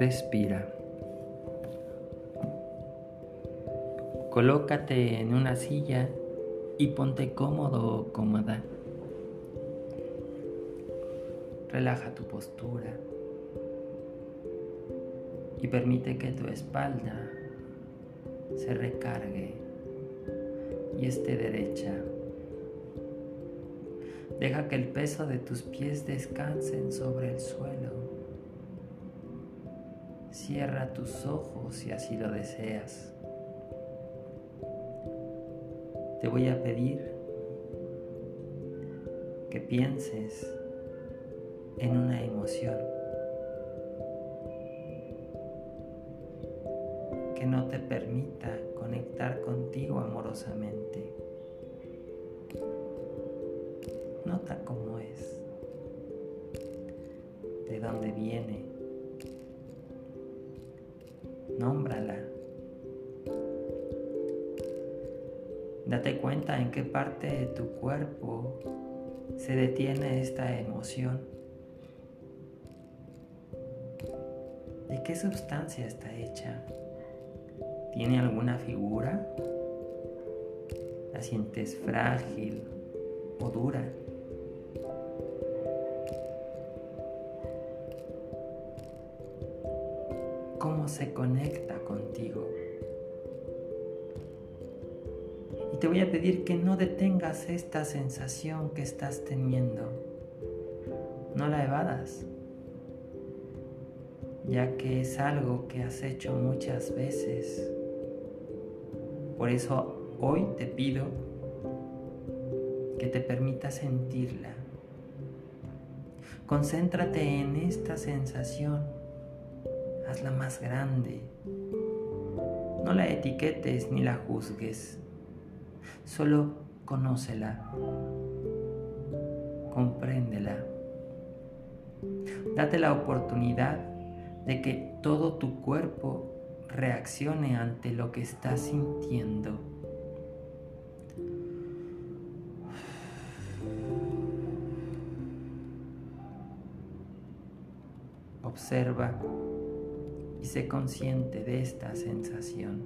Respira. Colócate en una silla y ponte cómodo o cómoda. Relaja tu postura y permite que tu espalda se recargue y esté derecha. Deja que el peso de tus pies descansen sobre el suelo. Cierra tus ojos si así lo deseas. Te voy a pedir que pienses en una emoción no te permita conectar contigo amorosamente. Nota cómo es, de dónde viene nómbrala. Date cuenta en qué parte de tu cuerpo se detiene esta emoción. ¿De qué sustancia está hecha? ¿Tiene alguna figura? ¿La sientes frágil o dura? cómo se conecta contigo. Y te voy a pedir que no detengas esta sensación que estás teniendo. No la evadas, ya que es algo que has hecho muchas veces. Por eso hoy te pido que te permita sentirla. Concéntrate en esta sensación hazla más grande. No la etiquetes ni la juzgues, solo conócela, compréndela. Date la oportunidad de que todo tu cuerpo reaccione ante lo que estás sintiendo. Observa y sé consciente de esta sensación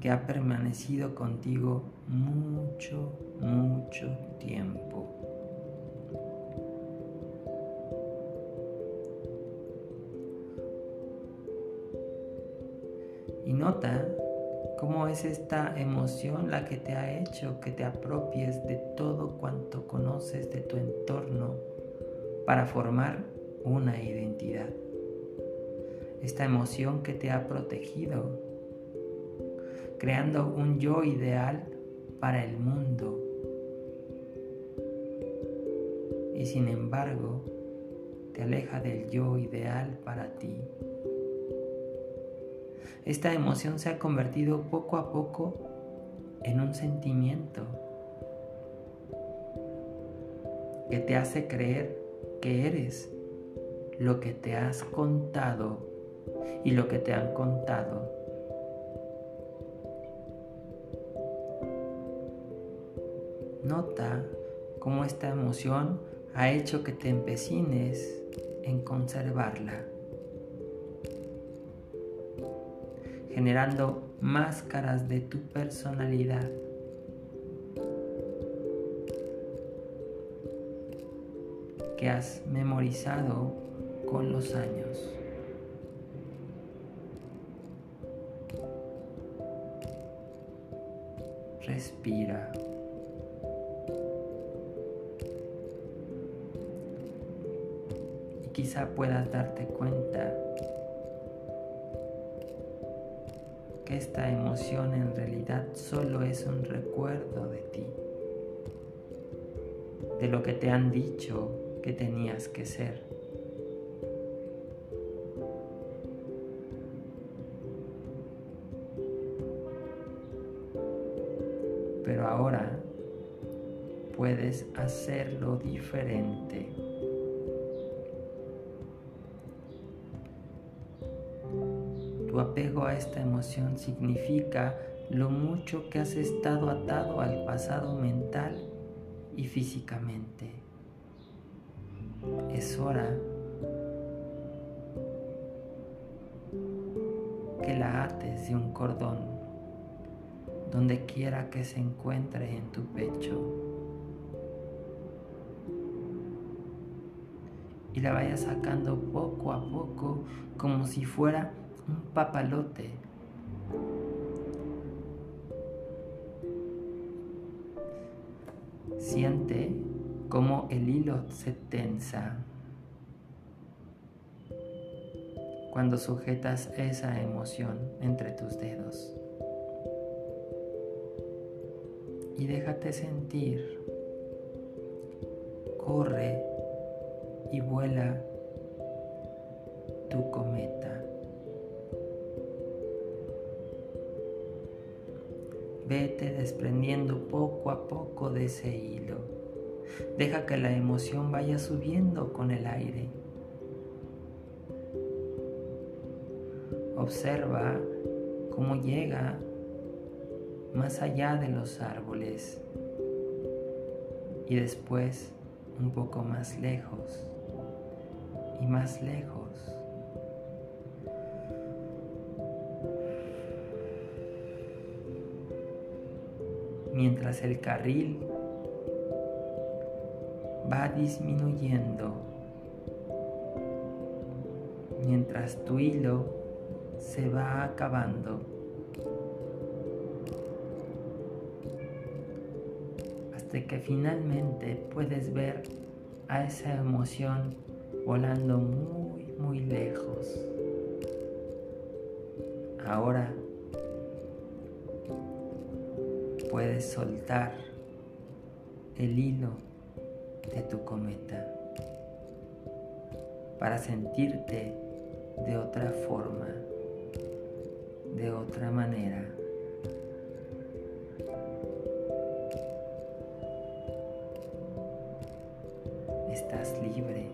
que ha permanecido contigo mucho, mucho tiempo. Y nota cómo es esta emoción la que te ha hecho que te apropies de todo cuanto conoces de tu entorno para formar una identidad. Esta emoción que te ha protegido, creando un yo ideal para el mundo. Y sin embargo, te aleja del yo ideal para ti. Esta emoción se ha convertido poco a poco en un sentimiento que te hace creer que eres lo que te has contado y lo que te han contado. Nota cómo esta emoción ha hecho que te empecines en conservarla, generando máscaras de tu personalidad que has memorizado con los años. Respira. Y quizá puedas darte cuenta esta emoción en realidad solo es un recuerdo de ti, de lo que te han dicho que tenías que ser. Pero ahora puedes hacerlo diferente. Apego a esta emoción significa lo mucho que has estado atado al pasado mental y físicamente. Es hora que la ates de un cordón donde quiera que se encuentre en tu pecho y la vayas sacando poco a poco como si fuera un papalote Siente cómo el hilo se tensa cuando sujetas esa emoción entre tus dedos. Y déjate sentir. Corre y vuela tu cometa. Vete desprendiendo poco a poco de ese hilo. Deja que la emoción vaya subiendo con el aire. Observa cómo llega más allá de los árboles y después un poco más lejos y más lejos. Mientras el carril va disminuyendo, mientras tu hilo se va acabando. Hasta que finalmente puedes ver a esa emoción volando muy, muy lejos. Ahora puedes soltar el hilo de tu cometa para sentirte de otra forma, de otra manera. Estás libre.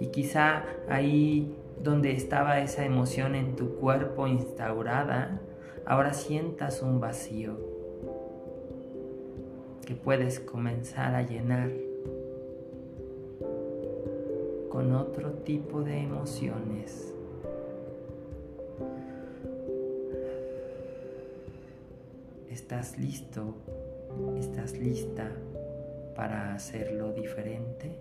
Y quizá ahí donde estaba esa emoción en tu cuerpo instaurada, ahora sientas un vacío que puedes comenzar a llenar con otro tipo de emociones. ¿Estás listo? ¿Estás lista para hacerlo diferente?